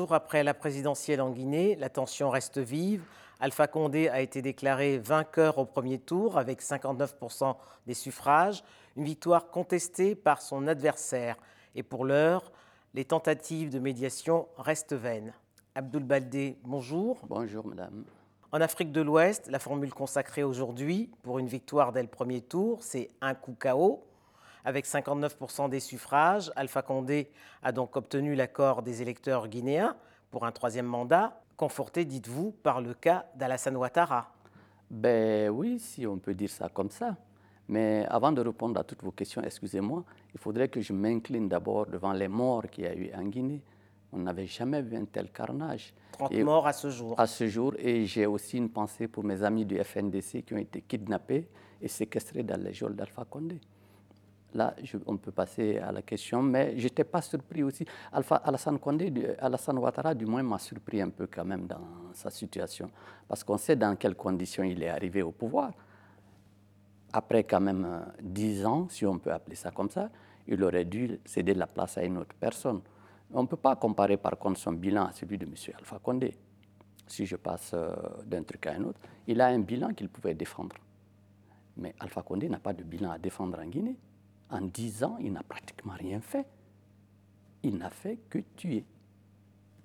15 jours après la présidentielle en Guinée, la tension reste vive. Alpha Condé a été déclaré vainqueur au premier tour avec 59% des suffrages, une victoire contestée par son adversaire. Et pour l'heure, les tentatives de médiation restent vaines. Abdoul Baldé, bonjour. Bonjour, madame. En Afrique de l'Ouest, la formule consacrée aujourd'hui pour une victoire dès le premier tour, c'est un coup KO. Avec 59% des suffrages, Alpha Condé a donc obtenu l'accord des électeurs guinéens pour un troisième mandat, conforté, dites-vous, par le cas d'Alassane Ouattara. Ben oui, si on peut dire ça comme ça. Mais avant de répondre à toutes vos questions, excusez-moi, il faudrait que je m'incline d'abord devant les morts qu'il y a eu en Guinée. On n'avait jamais vu un tel carnage. 30 morts à ce jour. À ce jour. Et j'ai aussi une pensée pour mes amis du FNDC qui ont été kidnappés et séquestrés dans les geôles d'Alpha Condé. Là, on peut passer à la question, mais je n'étais pas surpris aussi. Alpha, Alassane Alassane Ouattara, du moins, m'a surpris un peu quand même dans sa situation, parce qu'on sait dans quelles conditions il est arrivé au pouvoir. Après quand même euh, dix ans, si on peut appeler ça comme ça, il aurait dû céder la place à une autre personne. On ne peut pas comparer par contre son bilan à celui de M. Alpha Condé. Si je passe euh, d'un truc à un autre, il a un bilan qu'il pouvait défendre. Mais Alpha Condé n'a pas de bilan à défendre en Guinée. En dix ans, il n'a pratiquement rien fait. Il n'a fait que tuer.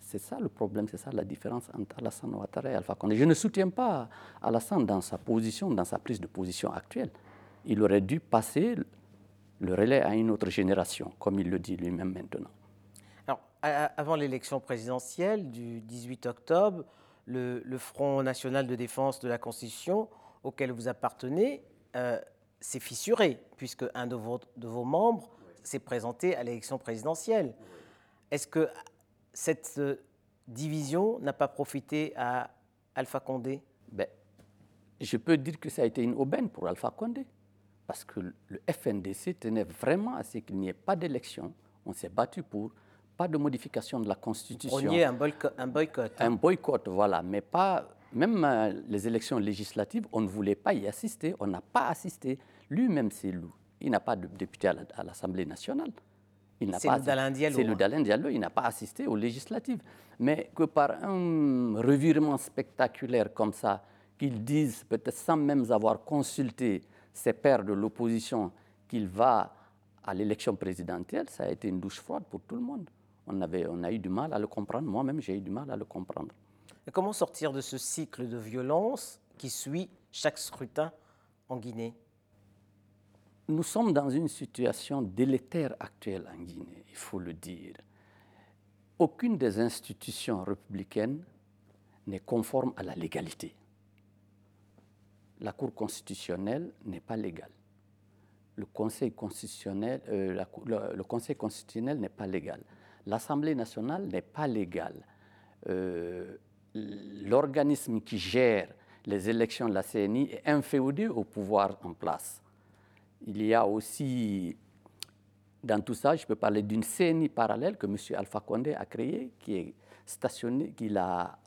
C'est ça le problème, c'est ça la différence entre Alassane Ouattara et Alpha Condé. Je ne soutiens pas Alassane dans sa position, dans sa prise de position actuelle. Il aurait dû passer le relais à une autre génération, comme il le dit lui-même maintenant. Alors, avant l'élection présidentielle du 18 octobre, le, Front national de défense de la Constitution, auquel vous appartenez, euh, s'est fissuré, puisque un de vos, de vos membres s'est présenté à l'élection présidentielle. Est-ce que cette euh, division n'a pas profité à Alpha Condé? Ben, Je peux dire que ça a été une aubaine pour Alpha Condé, parce que le FNDC tenait vraiment à ce qu'il n'y ait pas d'élection. On s'est battu pour pas de modification de la Constitution. Vous un, boycott. Un boycott, un boycott voilà, mais pas même euh, les élections législatives, on ne voulait pas y assister, on n'a pas assisté. Lui-même, c'est loup. Il n'a pas de député à l'Assemblée nationale. C'est le Dalin Diallo. C'est le Dalin Diallo, il n'a pas assisté aux législatives. Mais que par un revirement spectaculaire comme ça, qu'ils disent, peut-être sans même avoir consulté ses pairs de l'opposition, qu'il va à l'élection présidentielle, ça a été une douche froide pour tout le monde. On, avait, on a eu du mal à le comprendre. Moi-même, j'ai eu du mal à le comprendre. Et comment sortir de ce cycle de violence qui suit chaque scrutin en Guinée? Nous sommes dans une situation délétère actuelle en Guinée, il faut le dire. Aucune des institutions républicaines n'est conforme à la légalité. La Cour constitutionnelle n'est pas légale. Le Conseil constitutionnel, euh, n'est pas légal. L'Assemblée nationale n'est pas légale. Euh, l'organisme qui gère les élections de la CNI est inféodé au pouvoir en place. Il y a aussi, dans tout ça, je peux parler d'une CNI parallèle que M. Alpha Condé a créée, qui est stationnée, qu'il a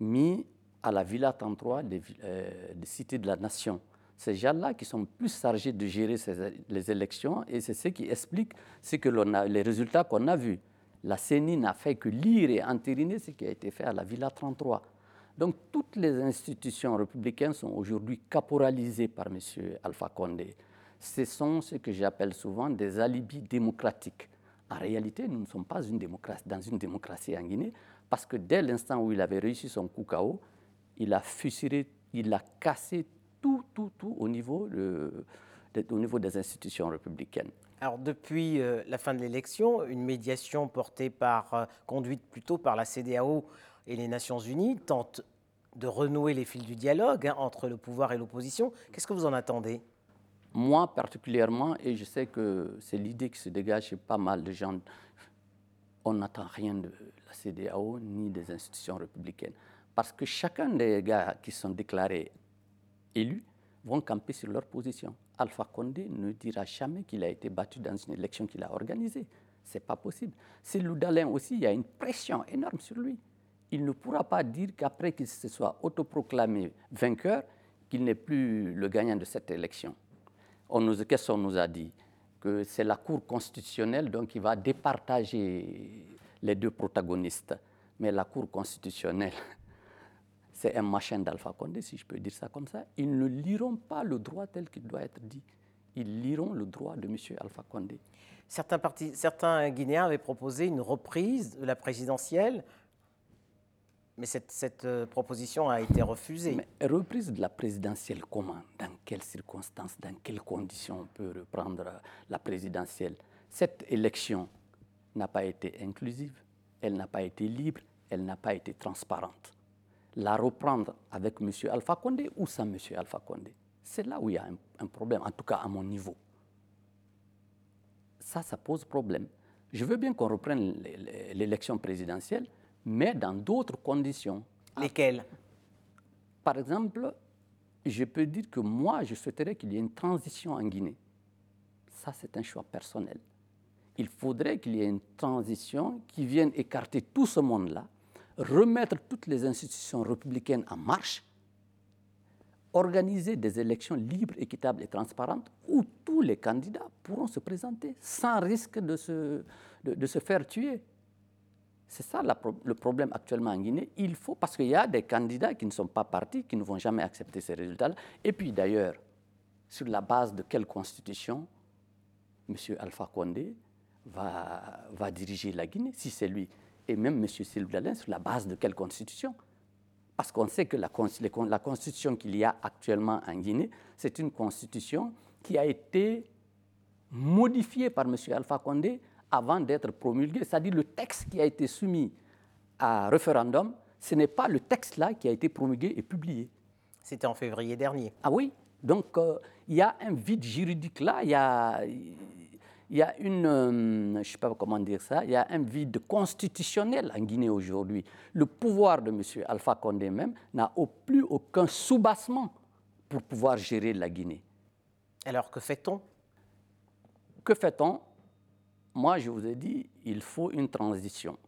mis à la Villa 33 des, euh, cités de la nation. Ces gens-là qui sont plus chargés de gérer les élections et c'est ce qui explique ce que les résultats qu'on a vus. La CENI n'a fait que lire et entériner ce qui a été fait à la Villa 33. Donc toutes les institutions républicaines sont aujourd'hui caporalisées par M. Alpha Condé. Ce sont ce que j'appelle souvent des alibis démocratiques. En réalité, nous ne sommes pas dans une démocratie en Guinée, parce que dès l'instant où il avait réussi son coup KO, il a fusilé, il a cassé tout, tout, tout au niveau, au niveau des institutions républicaines. Alors depuis euh, la fin de l'élection, une médiation portée par, euh, conduite plutôt par la CDAO et les Nations Unies tente de renouer les fils du dialogue hein, entre le pouvoir et l'opposition. Qu'est-ce que vous en attendez? Moi particulièrement, et je sais que c'est l'idée qui se dégage chez pas mal de gens, on n'attend rien de la CDAO ni des institutions républicaines. Parce que chacun des gars qui sont déclarés élus vont camper sur leur position. Alpha Condé ne dira jamais qu'il a été battu dans une élection qu'il a organisée. Ce n'est pas possible. C'est Loudalin aussi, il y a une pression énorme sur lui. Il ne pourra pas dire qu'après qu'il se soit autoproclamé vainqueur, qu'il n'est plus le gagnant de cette élection. Qu'est-ce qu'on nous a dit? Que c'est la Cour constitutionnelle donc, qui va départager les deux protagonistes. Mais la Cour constitutionnelle, c'est un machin d'Alpha Condé, si je peux dire ça comme ça. Ils ne liront pas le droit tel qu'il doit être dit. Ils liront le droit de M. Alpha Condé. Certains Guinéens avaient proposé une reprise de la présidentielle mais cette, euh, proposition a été refusée. Mais reprise de la présidentielle, comment? Dans quelles circonstances? Dans quelles conditions on peut reprendre la présidentielle? Cette élection n'a pas été inclusive, elle n'a pas été libre, elle n'a pas été transparente. La reprendre avec M. Alpha Condé ou sans M. Alpha Condé? C'est là où il y a un, problème, en tout cas à mon niveau. Ça, ça pose problème. Je veux bien qu'on reprenne l'élection présidentielle, mais dans d'autres conditions. Lesquelles? Par exemple, je peux dire que moi, je souhaiterais qu'il y ait une transition en Guinée. Ça, c'est un choix personnel. Il faudrait qu'il y ait une transition qui vienne écarter tout ce monde-là, remettre toutes les institutions républicaines en marche, organiser des élections libres, équitables et transparentes où tous les candidats pourront se présenter sans risque de se, de se faire tuer. C'est ça le problème actuellement en Guinée. Il faut, parce qu'il y a des candidats qui ne sont pas partis, qui ne vont jamais accepter ces résultats-là. Et puis d'ailleurs, sur la base de quelle constitution M. Alpha Condé va, diriger la Guinée, si c'est lui, et même M. Sylvain sur la base de quelle constitution? Parce qu'on sait que la constitution qu'il y a actuellement en Guinée, c'est une constitution qui a été modifiée par M. Alpha Condé avant d'être promulgué, c'est-à-dire le texte qui a été soumis à référendum, ce n'est pas le texte-là qui a été promulgué et publié. C'était en février dernier. Ah oui, donc euh, il y a un vide juridique là, il y a, y a une, euh, je ne sais pas comment dire ça, il y a un vide constitutionnel en Guinée aujourd'hui. Le pouvoir de M. Alpha Condé même n'a plus aucun soubassement pour pouvoir gérer la Guinée. Alors que fait-on? Que fait-on? Moi, je vous ai dit, il faut une transition.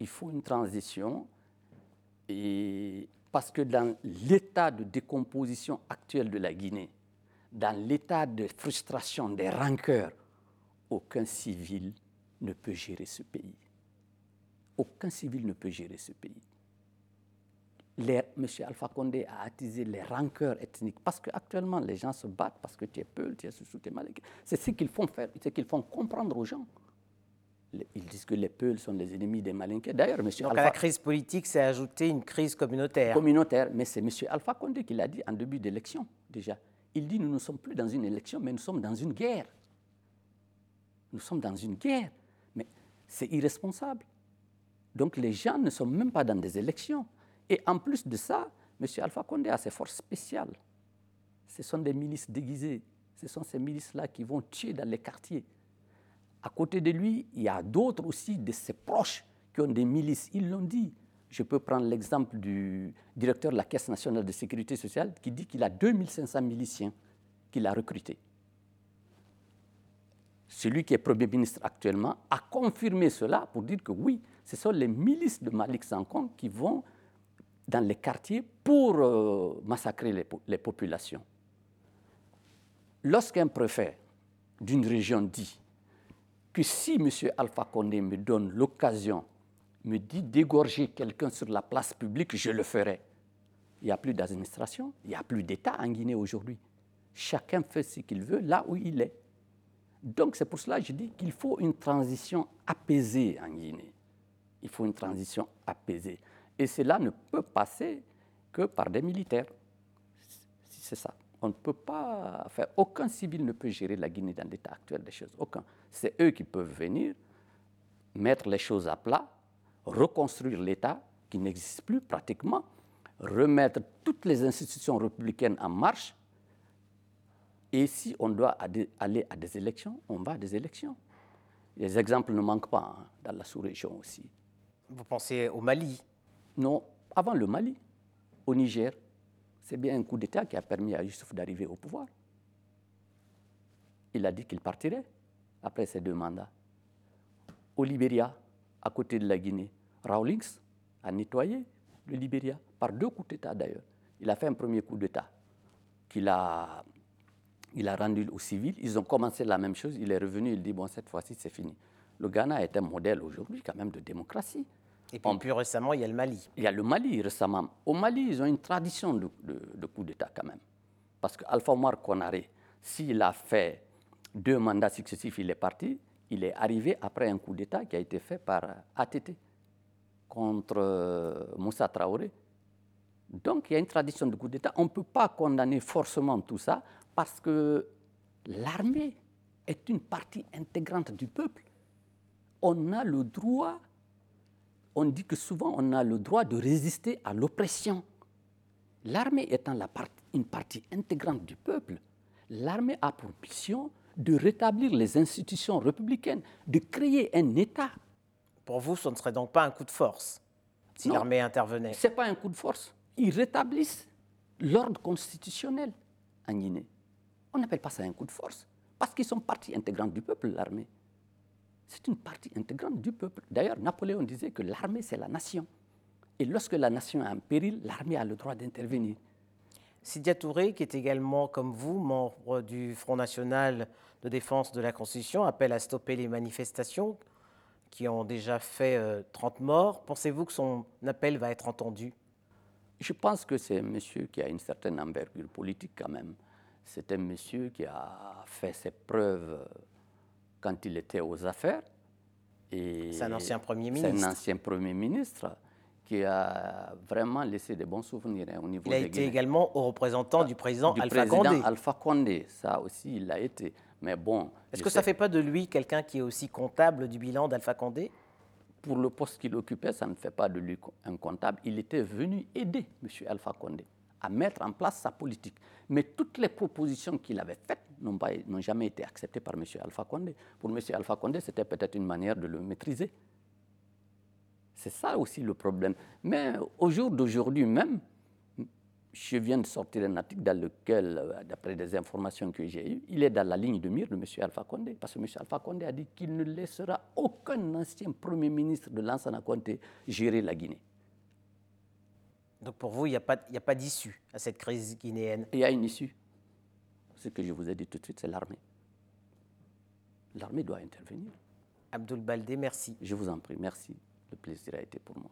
Il faut une transition parce que dans l'état de décomposition actuel de la Guinée, dans l'état de frustration, des rancœurs, aucun civil ne peut gérer ce pays. Aucun civil ne peut gérer ce pays. M. Alpha Condé a attisé les rancœurs ethniques parce qu'actuellement, les gens se battent parce que tu es Peul, tu es Soussou, tu es Malek. C'est ce qu'ils font faire, c'est qu'ils font comprendre aux gens. Ils disent que les Peuls sont les ennemis des Malinqués. D'ailleurs, M. Donc à la crise politique, c'est ajouté une crise communautaire. Communautaire, mais c'est M. Alpha Condé qui l'a dit en début d'élection, déjà. Il dit nous ne sommes plus dans une élection, mais nous sommes dans une guerre. Nous sommes dans une guerre. Mais c'est irresponsable. Donc les gens ne sont même pas dans des élections. Et en plus de ça, M. Alpha Condé a ses forces spéciales. Ce sont des milices déguisées. Ce sont ces milices-là qui vont tuer dans les quartiers. À côté de lui, il y a d'autres aussi de ses proches qui ont des milices. Ils l'ont dit. Je peux prendre l'exemple du directeur de la Caisse nationale de sécurité sociale qui dit qu'il a 2500 miliciens qu'il a recrutés. Celui qui est Premier ministre actuellement a confirmé cela pour dire que oui, ce sont les milices de Malik Sankon qui vont dans les quartiers pour euh, massacrer les, populations. Lorsqu'un préfet d'une région dit que si M. Alpha Condé me donne l'occasion, me dit d'égorger quelqu'un sur la place publique, je le ferai. Il n'y a plus d'administration, il n'y a plus d'État en Guinée aujourd'hui. Chacun fait ce qu'il veut là où il est. Donc c'est pour cela que je dis qu'il faut une transition apaisée en Guinée. Il faut une transition apaisée. Et cela ne peut passer que par des militaires. C'est ça. On ne peut pas faire. Aucun civil ne peut gérer la Guinée dans l'état actuel des choses. Aucun. C'est eux qui peuvent venir, mettre les choses à plat, reconstruire l'État qui n'existe plus pratiquement, remettre toutes les institutions républicaines en marche. Et si on doit aller à des élections, on va à des élections. Les exemples ne manquent pas hein, dans la sous-région aussi. Vous pensez au Mali? Non, avant le Mali, au Niger, c'est bien un coup d'État qui a permis à Youssouf d'arriver au pouvoir. Il a dit qu'il partirait après ses deux mandats. Au Libéria, à côté de la Guinée, Rawlings a nettoyé le Libéria, par deux coups d'État d'ailleurs. Il a fait un premier coup d'État qu'il a, a rendu aux civils. Ils ont commencé la même chose. Il est revenu, il dit, bon, cette fois-ci, c'est fini. Le Ghana est un modèle aujourd'hui quand même de démocratie. Et puis plus récemment, il y a le Mali. Il y a le Mali récemment. Au Mali, ils ont une tradition de, de coup d'État quand même. Parce qu'Alpha Omar Konaré, s'il a fait deux mandats successifs, il est parti, il est arrivé après un coup d'État qui a été fait par ATT contre euh, Moussa Traoré. Donc il y a une tradition de coup d'État. On ne peut pas condamner forcément tout ça parce que l'armée est une partie intégrante du peuple. On a le droit, on dit que souvent on a le droit de résister à l'oppression. L'armée étant la une partie intégrante du peuple, l'armée a pour mission de rétablir les institutions républicaines, de créer un État. Pour vous, ce ne serait donc pas un coup de force si l'armée intervenait? Ce n'est pas un coup de force. Ils rétablissent l'ordre constitutionnel en Guinée. On n'appelle pas ça un coup de force, parce qu'ils sont partie intégrante du peuple, l'armée. C'est une partie intégrante du peuple. D'ailleurs, Napoléon disait que l'armée, c'est la nation. Et lorsque la nation est en péril, l'armée a le droit d'intervenir. Sidia Touré, qui est également, comme vous, membre du Front national de défense de la Constitution, appelle à stopper les manifestations qui ont déjà fait 30 euh, morts. Pensez-vous que son appel va être entendu? Je pense que c'est un monsieur qui a une certaine envergure politique quand même. C'est un monsieur qui a fait ses preuves quand il était aux affaires. C'est un ancien Premier ministre. C'est un ancien Premier ministre qui a vraiment laissé de bons souvenirs hein, au niveau Il a été également au représentant du président du Alpha président Condé. Alpha Condé, ça aussi, il l'a été. Mais bon. Est-ce que ça ne fait pas de lui quelqu'un qui est aussi comptable du bilan d'Alpha Condé? Pour le poste qu'il occupait, ça ne fait pas de lui un comptable. Il était venu aider M. Alpha Condé à mettre en place sa politique. Mais toutes les propositions qu'il avait faites n'ont jamais été acceptées par M. Alpha Condé. Pour M. Alpha Condé, c'était peut-être une manière de le maîtriser. C'est ça aussi le problème. Mais au jour d'aujourd'hui même, je viens de sortir un article dans lequel, euh, d'après des informations que j'ai eues, il est dans la ligne de mire de M. Alpha Condé. Parce que M. Alpha Condé a dit qu'il ne laissera aucun ancien Premier ministre de Lansana Conté gérer la Guinée. Donc pour vous, il n'y a pas, pas d'issue à cette crise guinéenne? Il y a une issue. Ce que je vous ai dit tout de suite, c'est l'armée. L'armée doit intervenir. Abdoul Baldé, merci. Je vous en prie, merci. Le plaisir a été pour moi.